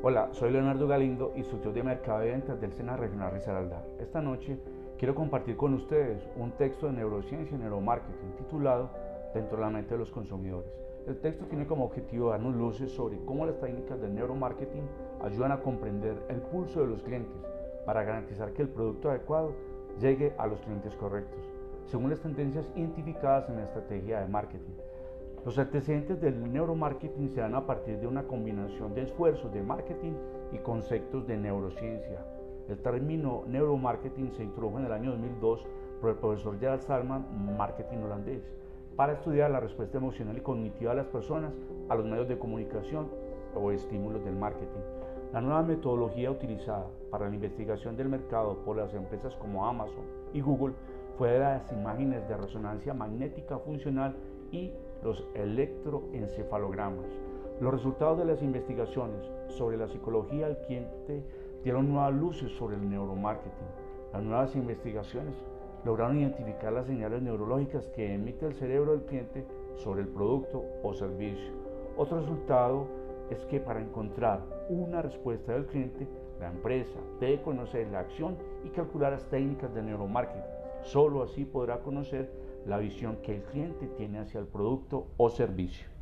Hola, soy Leonardo Galindo, instructor de Mercado de Ventas del SENA Regional Risaralda. Esta noche quiero compartir con ustedes un texto de neurociencia y neuromarketing titulado Dentro de la mente de los consumidores. El texto tiene como objetivo darnos luces sobre cómo las técnicas del neuromarketing ayudan a comprender el pulso de los clientes para garantizar que el producto adecuado llegue a los clientes correctos, según las tendencias identificadas en la estrategia de marketing. Los antecedentes del neuromarketing se dan a partir de una combinación de esfuerzos de marketing y conceptos de neurociencia. El término neuromarketing se introdujo en el año 2002 por el profesor Gerald Salman, marketing holandés, para estudiar la respuesta emocional y cognitiva de las personas a los medios de comunicación o estímulos del marketing. La nueva metodología utilizada para la investigación del mercado por las empresas como Amazon y Google fue de las imágenes de resonancia magnética funcional y los electroencefalogramas. Los resultados de las investigaciones sobre la psicología del cliente dieron nuevas luces sobre el neuromarketing. Las nuevas investigaciones lograron identificar las señales neurológicas que emite el cerebro del cliente sobre el producto o servicio. Otro resultado es que para encontrar una respuesta del cliente, la empresa debe conocer la acción y calcular las técnicas de neuromarketing. Solo así podrá conocer la visión que el cliente tiene hacia el producto o servicio.